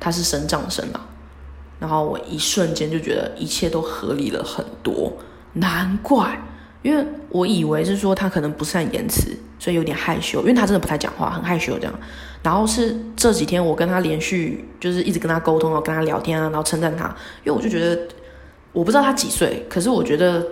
他是升账生啊，然后我一瞬间就觉得一切都合理了很多，难怪，因为我以为是说他可能不善言辞，所以有点害羞，因为他真的不太讲话，很害羞这样。然后是这几天我跟他连续就是一直跟他沟通，然后跟他聊天啊，然后称赞他，因为我就觉得我不知道他几岁，可是我觉得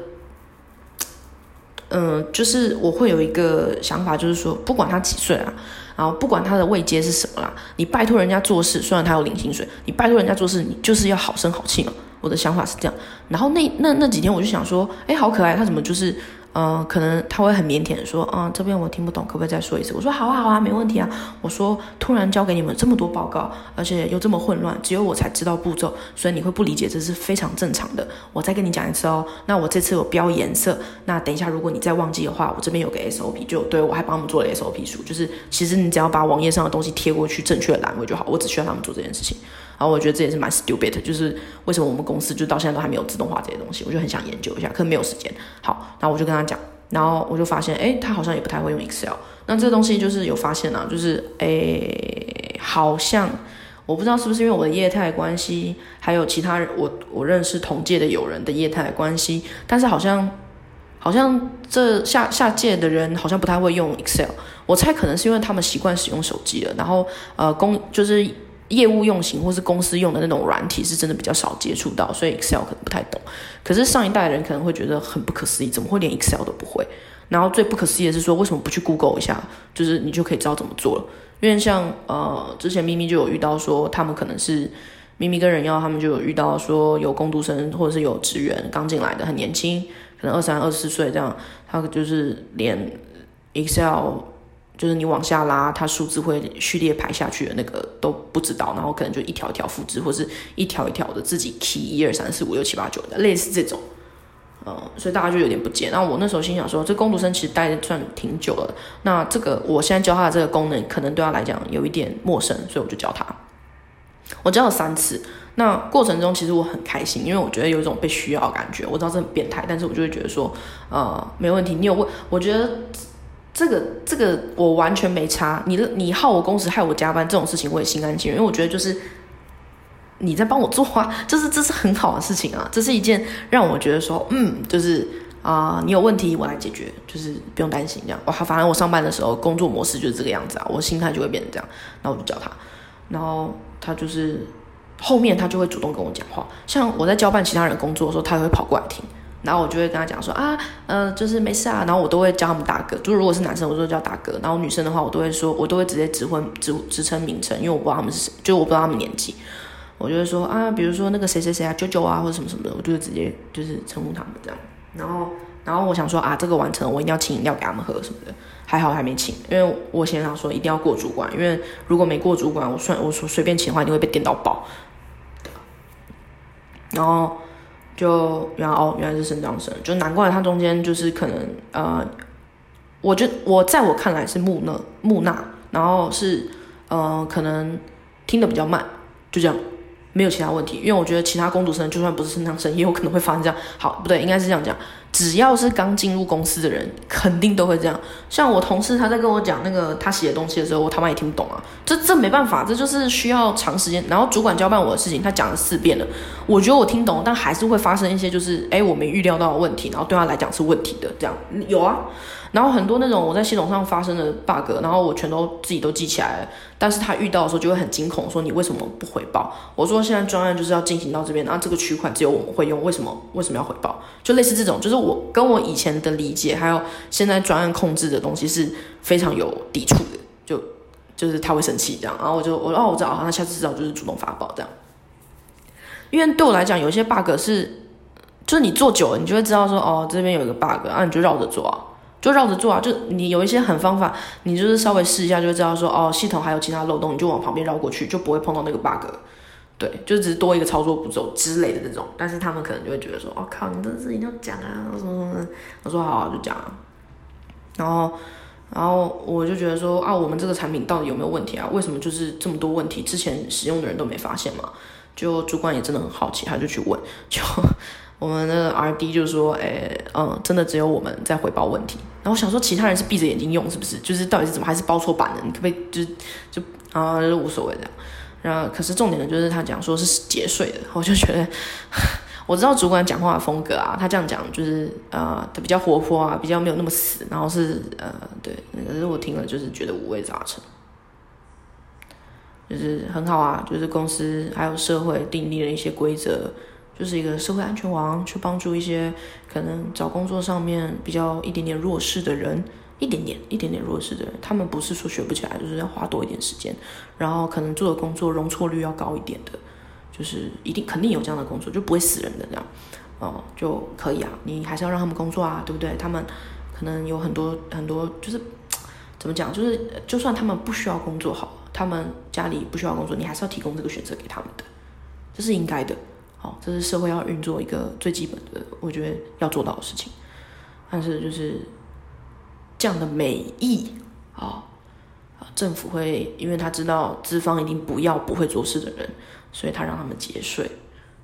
嗯，就是我会有一个想法，就是说，不管他几岁啊，然后不管他的位阶是什么啦，你拜托人家做事，虽然他有领薪水，你拜托人家做事，你就是要好声好气嘛。我的想法是这样。然后那那那几天我就想说，哎，好可爱，他怎么就是。嗯，可能他会很腼腆说，啊，这边我听不懂，可不可以再说一次？我说好啊，好啊，没问题啊。我说突然交给你们这么多报告，而且又这么混乱，只有我才知道步骤，所以你会不理解，这是非常正常的。我再跟你讲一次哦。那我这次有标颜色，那等一下如果你再忘记的话，我这边有个 SOP，就对我还帮他们做了 SOP 书，就是其实你只要把网页上的东西贴过去正确的栏位就好，我只需要他们做这件事情。然后我觉得这也是蛮 stupid，就是为什么我们公司就到现在都还没有自动化这些东西，我就很想研究一下，可没有时间。好，那我就跟他讲。然后我就发现，哎，他好像也不太会用 Excel。那这东西就是有发现啊，就是，哎，好像我不知道是不是因为我的业态关系，还有其他人，我我认识同届的友人的业态关系，但是好像好像这下下届的人好像不太会用 Excel。我猜可能是因为他们习惯使用手机了，然后呃，公就是。业务用型或是公司用的那种软体是真的比较少接触到，所以 Excel 可能不太懂。可是上一代人可能会觉得很不可思议，怎么会连 Excel 都不会？然后最不可思议的是说，为什么不去 Google 一下，就是你就可以知道怎么做了？因为像呃之前咪咪就有遇到说，他们可能是咪咪跟人妖，他们就有遇到说有工读生或者是有职员刚进来的，很年轻，可能二三二四岁这样，他就是连 Excel。就是你往下拉，它数字会序列排下去的那个都不知道，然后可能就一条一条复制，或是一条一条的自己 key 一二三四五六七八九的，类似这种，嗯，所以大家就有点不解。那我那时候心想说，这工读生其实待算挺久了，那这个我现在教他的这个功能，可能对他来讲有一点陌生，所以我就教他。我教了三次，那过程中其实我很开心，因为我觉得有一种被需要的感觉。我知道这很变态，但是我就会觉得说，呃，没问题。你有问，我觉得。这个这个我完全没差，你的你耗我工时害我加班这种事情我也心甘情愿，因为我觉得就是你在帮我做啊，[LAUGHS] 这是这是很好的事情啊，这是一件让我觉得说嗯，就是啊你有问题我来解决，就是不用担心这样。哇，反正我上班的时候工作模式就是这个样子啊，我心态就会变成这样，那我就教他，然后他就是后面他就会主动跟我讲话，像我在交办其他人工作的时候，他会跑过来听。然后我就会跟他讲说啊，呃，就是没事啊。然后我都会叫他们大哥，就如果是男生，我就叫大哥。然后女生的话，我都会说，我都会直接直婚直直称名称，因为我不知道他们是谁，就我不知道他们年纪。我就会说啊，比如说那个谁谁谁啊，舅舅啊，或者什么什么的，我就直接就是称呼他们这样。然后，然后我想说啊，这个完成，我一定要请饮料给他们喝什么的。还好还没请，因为我先想说一定要过主管，因为如果没过主管，我算我说随便请的话，一定会被电到爆。然后。就原来哦，原来是肾脏声，就难怪他中间就是可能呃，我觉我在我看来是木讷木讷，然后是呃可能听得比较慢，就这样，没有其他问题。因为我觉得其他工读生就算不是肾脏声，也有可能会发生这样。好，不对，应该是这样讲。只要是刚进入公司的人，肯定都会这样。像我同事他在跟我讲那个他写的东西的时候，我他妈也听不懂啊。这这没办法，这就是需要长时间。然后主管交办我的事情，他讲了四遍了，我觉得我听懂，但还是会发生一些就是哎我没预料到的问题，然后对他来讲是问题的。这样有啊。然后很多那种我在系统上发生的 bug，然后我全都自己都记起来了。但是他遇到的时候就会很惊恐，说你为什么不回报？我说现在专案就是要进行到这边，然后这个取款只有我们会用，为什么为什么要回报？就类似这种，就是我跟我以前的理解，还有现在专案控制的东西是非常有抵触的。就就是他会生气这样，然后我就我哦我知道，那下次知道就是主动发报这样。因为对我来讲，有一些 bug 是，就是你做久了，你就会知道说哦这边有一个 bug，啊你就绕着做啊。就绕着做啊，就你有一些狠方法，你就是稍微试一下就知道说，哦，系统还有其他漏洞，你就往旁边绕过去，就不会碰到那个 bug。对，就只是多一个操作步骤之类的这种。但是他们可能就会觉得说，哦靠，你这是一定要讲啊，什么什么。我说好，就讲。然后，然后我就觉得说，啊，我们这个产品到底有没有问题啊？为什么就是这么多问题？之前使用的人都没发现嘛？就主管也真的很好奇，他就去问，就。我们的 R D 就说，哎，嗯，真的只有我们在回报问题。然后我想说，其他人是闭着眼睛用，是不是？就是到底是怎么，还是包错版的？你可不可以就就啊，就无所谓这样。然后，可是重点的就是他讲说是节税的，我就觉得，[LAUGHS] 我知道主管讲话的风格啊，他这样讲就是呃，他比较活泼啊，比较没有那么死。然后是呃，对，可是我听了就是觉得五味杂陈，就是很好啊，就是公司还有社会订立了一些规则。就是一个社会安全网，去帮助一些可能找工作上面比较一点点弱势的人，一点点一点点弱势的人，他们不是说学不起来，就是要花多一点时间，然后可能做的工作容错率要高一点的，就是一定肯定有这样的工作，就不会死人的这样，哦就可以啊，你还是要让他们工作啊，对不对？他们可能有很多很多，就是怎么讲，就是就算他们不需要工作好，他们家里不需要工作，你还是要提供这个选择给他们的，这是应该的。好，这是社会要运作一个最基本的，我觉得要做到的事情。但是就是这样的美意啊，政府会因为他知道资方一定不要不会做事的人，所以他让他们节税，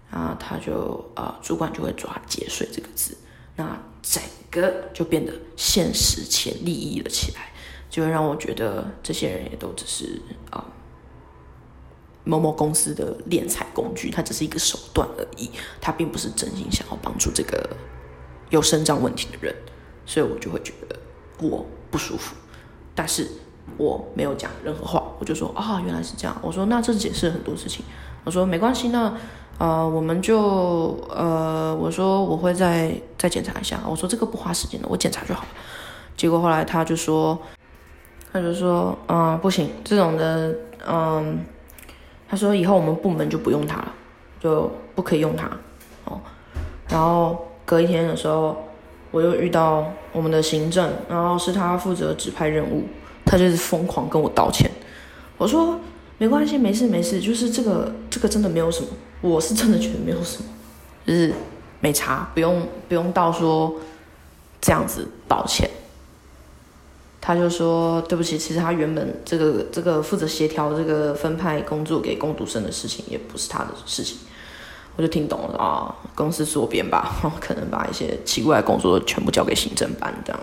啊，他就啊，主管就会抓节税这个字，那整个就变得现实且利益了起来，就会让我觉得这些人也都只是啊。某某公司的敛财工具，它只是一个手段而已，它并不是真心想要帮助这个有生长问题的人，所以我就会觉得我不舒服，但是我没有讲任何话，我就说啊，原来是这样，我说那这解释很多事情，我说没关系，那呃，我们就呃，我说我会再再检查一下，我说这个不花时间的，我检查就好了，结果后来他就说，他就说啊，不行，这种的，嗯。他说：“以后我们部门就不用他了，就不可以用他哦。”然后隔一天的时候，我又遇到我们的行政，然后是他负责指派任务，他就是疯狂跟我道歉。我说：“没关系，没事没事，就是这个这个真的没有什么，我是真的觉得没有什么，就是没差，不用不用到说这样子道歉。”他就说：“对不起，其实他原本这个这个负责协调这个分派工作给工读生的事情，也不是他的事情。”我就听懂了啊，公司缩编吧，[LAUGHS] 可能把一些奇怪的工作全部交给行政班这样。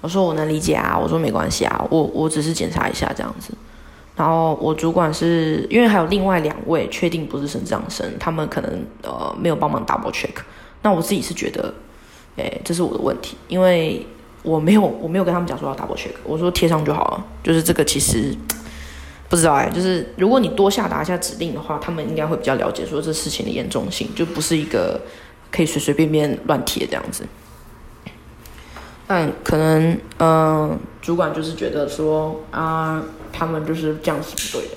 我说我能理解啊，我说没关系啊，我我只是检查一下这样子。然后我主管是因为还有另外两位确定不是省长生，他们可能呃没有帮忙 double check。那我自己是觉得，哎，这是我的问题，因为。我没有，我没有跟他们讲说要 double check，我说贴上就好了。就是这个其实不知道哎，就是如果你多下达一下指令的话，他们应该会比较了解说这事情的严重性，就不是一个可以随随便便乱贴这样子。但可能嗯，主管就是觉得说啊，他们就是这样是不对的。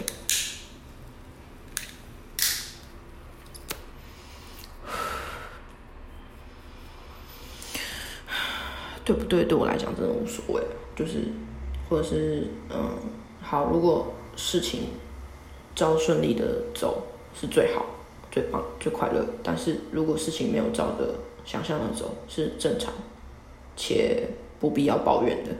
对不对？对我来讲真的无所谓，就是，或者是，嗯，好，如果事情照顺利的走是最好、最棒、最快乐。但是如果事情没有照着想象的走，是正常且不必要抱怨的。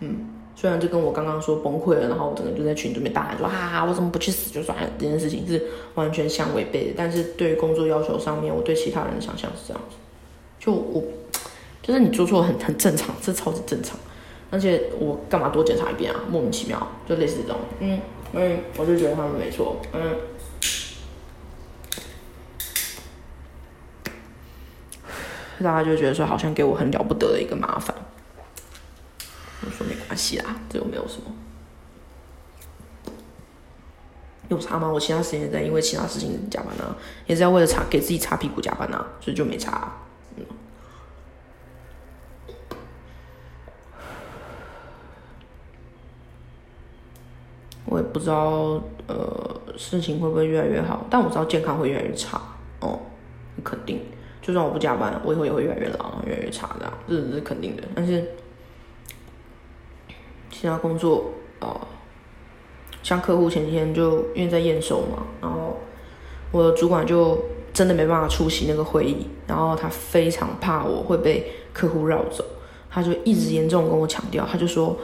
嗯，虽然这跟我刚刚说崩溃了，然后我整个就在群里面大喊说啊，我怎么不去死就算了，这件事情是完全相违背的。但是对于工作要求上面，我对其他人的想象是这样子，就我。就是你做错很很正常，这超级正常，而且我干嘛多检查一遍啊？莫名其妙，就类似这种，嗯嗯，我就觉得他们没错，嗯，大家就觉得说好像给我很了不得的一个麻烦，我说没关系啦，这又没有什么，有差吗？我其他时间在因为其他事情加班呢，也是要为了查给自己擦屁股加班呢，所以就没擦。我也不知道，呃，事情会不会越来越好，但我知道健康会越来越差，哦，肯定，就算我不加班，我以后也会越来越老，越来越差，这样，这是肯定的。但是，其他工作，哦，像客户前几天就因为在验收嘛，然后我的主管就真的没办法出席那个会议，然后他非常怕我会被客户绕走，他就一直严重跟我强调，他就说。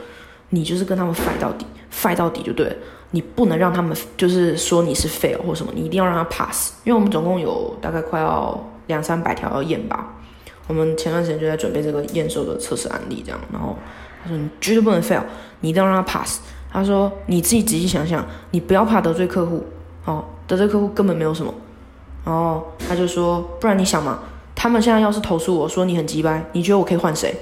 你就是跟他们 fight 到底，fight 到底就对了。你不能让他们就是说你是 fail 或什么，你一定要让他 pass。因为我们总共有大概快要两三百条要验吧。我们前段时间就在准备这个验收的测试案例，这样。然后他说你绝对不能 fail，你一定要让他 pass。他说你自己仔细想想，你不要怕得罪客户，哦，得罪客户根本没有什么。然后他就说，不然你想嘛，他们现在要是投诉我说你很鸡掰，你觉得我可以换谁？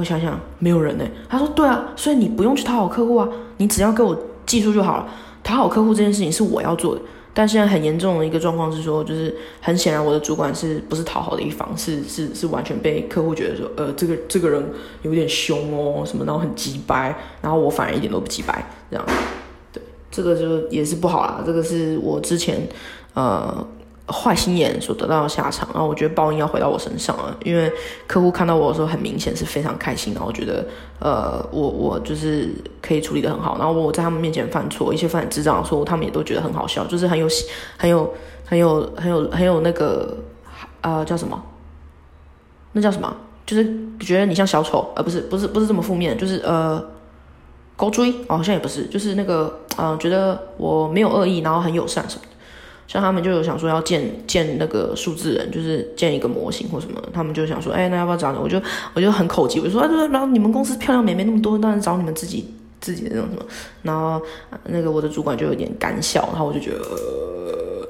我想想，没有人呢。他说：“对啊，所以你不用去讨好客户啊，你只要给我技术就好了。讨好客户这件事情是我要做的，但现在很严重的一个状况是说，就是很显然我的主管是不是讨好的一方，是是是完全被客户觉得说，呃，这个这个人有点凶哦，什么，然后很急掰，然后我反而一点都不急掰，这样，对，这个就也是不好啦，这个是我之前呃。坏心眼所得到的下场，然后我觉得报应要回到我身上了，因为客户看到我的时候，很明显是非常开心，然后觉得，呃，我我就是可以处理的很好，然后我在他们面前犯错，一些犯智障的错误，他们也都觉得很好笑，就是很有 [LAUGHS] 很有很有很有很有那个，呃，叫什么？那叫什么？就是觉得你像小丑，呃，不是不是不是这么负面，就是呃，高追哦，好像也不是，就是那个，嗯，觉得我没有恶意，然后很友善什么。像他们就有想说要建建那个数字人，就是建一个模型或什么，他们就想说，哎，那要不要找你？我就我就很口急，我就说，然后你们公司漂亮美眉那么多，当然找你们自己自己的那种什么。然后那个我的主管就有点干笑，然后我就觉得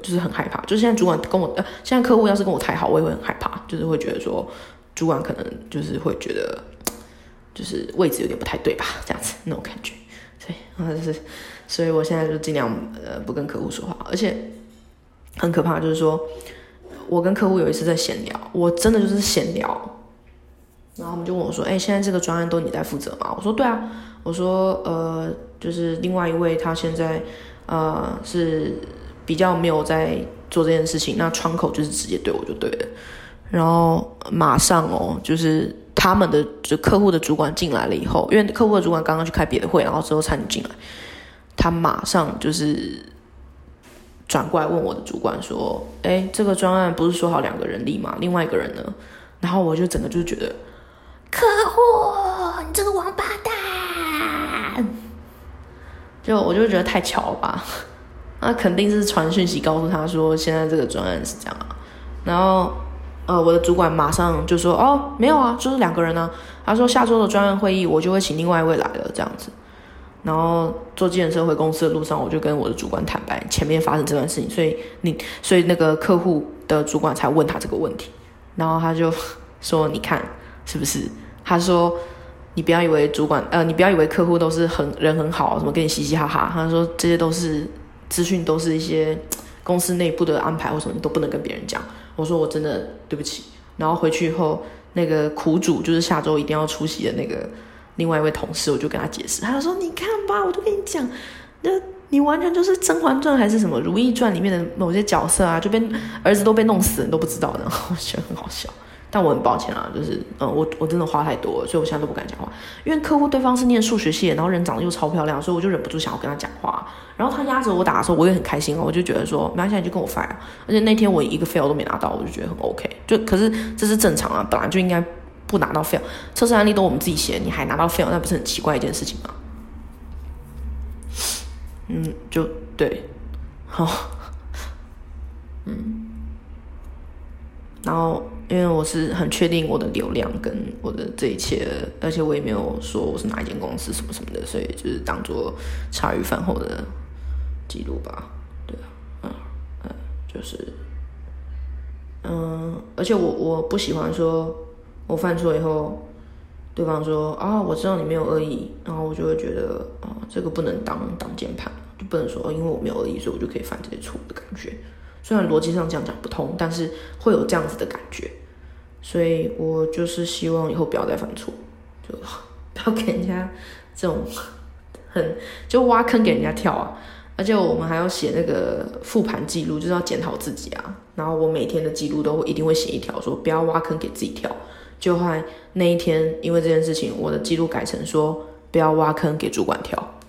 就是很害怕。就是现在主管跟我，呃，现在客户要是跟我太好，我也会很害怕，就是会觉得说主管可能就是会觉得就是位置有点不太对吧，这样子那种感觉。所以然后，就是，所以我现在就尽量呃不跟客户说话，而且。很可怕，就是说，我跟客户有一次在闲聊，我真的就是闲聊，然后他们就问我说：“哎，现在这个专案都你在负责吗？”我说：“对啊。”我说：“呃，就是另外一位他现在呃是比较没有在做这件事情，那窗口就是直接对我就对了。”然后马上哦，就是他们的就客户的主管进来了以后，因为客户的主管刚刚去开别的会，然后之后才进来，他马上就是。转过来问我的主管说：“哎，这个专案不是说好两个人力吗？另外一个人呢？”然后我就整个就觉得，客户，你这个王八蛋！就我就觉得太巧了吧？那肯定是传讯息告诉他说，现在这个专案是这样啊。然后，呃，我的主管马上就说：“哦，没有啊，就是两个人呢。”他说：“下周的专案会议，我就会请另外一位来了，这样子。”然后坐计程车回公司的路上，我就跟我的主管坦白前面发生这段事情，所以你，所以那个客户的主管才问他这个问题，然后他就说：“你看是不是？”他说：“你不要以为主管，呃，你不要以为客户都是很人很好，什么跟你嘻嘻哈哈。”他说：“这些都是资讯，都是一些公司内部的安排，或什么你都不能跟别人讲。”我说：“我真的对不起。”然后回去以后，那个苦主就是下周一定要出席的那个。另外一位同事，我就跟他解释，他说：“你看吧，我就跟你讲，那你完全就是《甄嬛传》还是什么《如懿传》里面的某些角色啊，就被儿子都被弄死，你都不知道的。”我觉得很好笑，[LAUGHS] 但我很抱歉啊，就是嗯，我我真的话太多了，所以我现在都不敢讲话。因为客户对方是念数学系的，然后人长得又超漂亮，所以我就忍不住想要跟他讲话。然后他压着我打的时候，我也很开心哦，我就觉得说，没关系，你就跟我 f i r e 而且那天我一个 fail 都没拿到，我就觉得很 OK。就可是这是正常啊，本来就应该。不拿到 fail，测试案例都我们自己写，你还拿到 fail，那不是很奇怪一件事情吗？嗯，就对，好，嗯，然后因为我是很确定我的流量跟我的这一切，而且我也没有说我是哪一间公司什么什么的，所以就是当做茶余饭后的记录吧。对啊，嗯嗯，就是，嗯，而且我我不喜欢说。我犯错以后，对方说啊，我知道你没有恶意，然后我就会觉得啊，这个不能当挡箭牌，就不能说因为我没有恶意，所以我就可以犯这些错误的感觉。虽然逻辑上这样讲不通，但是会有这样子的感觉，所以我就是希望以后不要再犯错，就 [LAUGHS] 不要给人家这种很就挖坑给人家跳啊。而且我们还要写那个复盘记录，就是要检讨自己啊。然后我每天的记录都会一定会写一条，说不要挖坑给自己跳。就害那一天，因为这件事情，我的记录改成说不要挖坑给主管跳。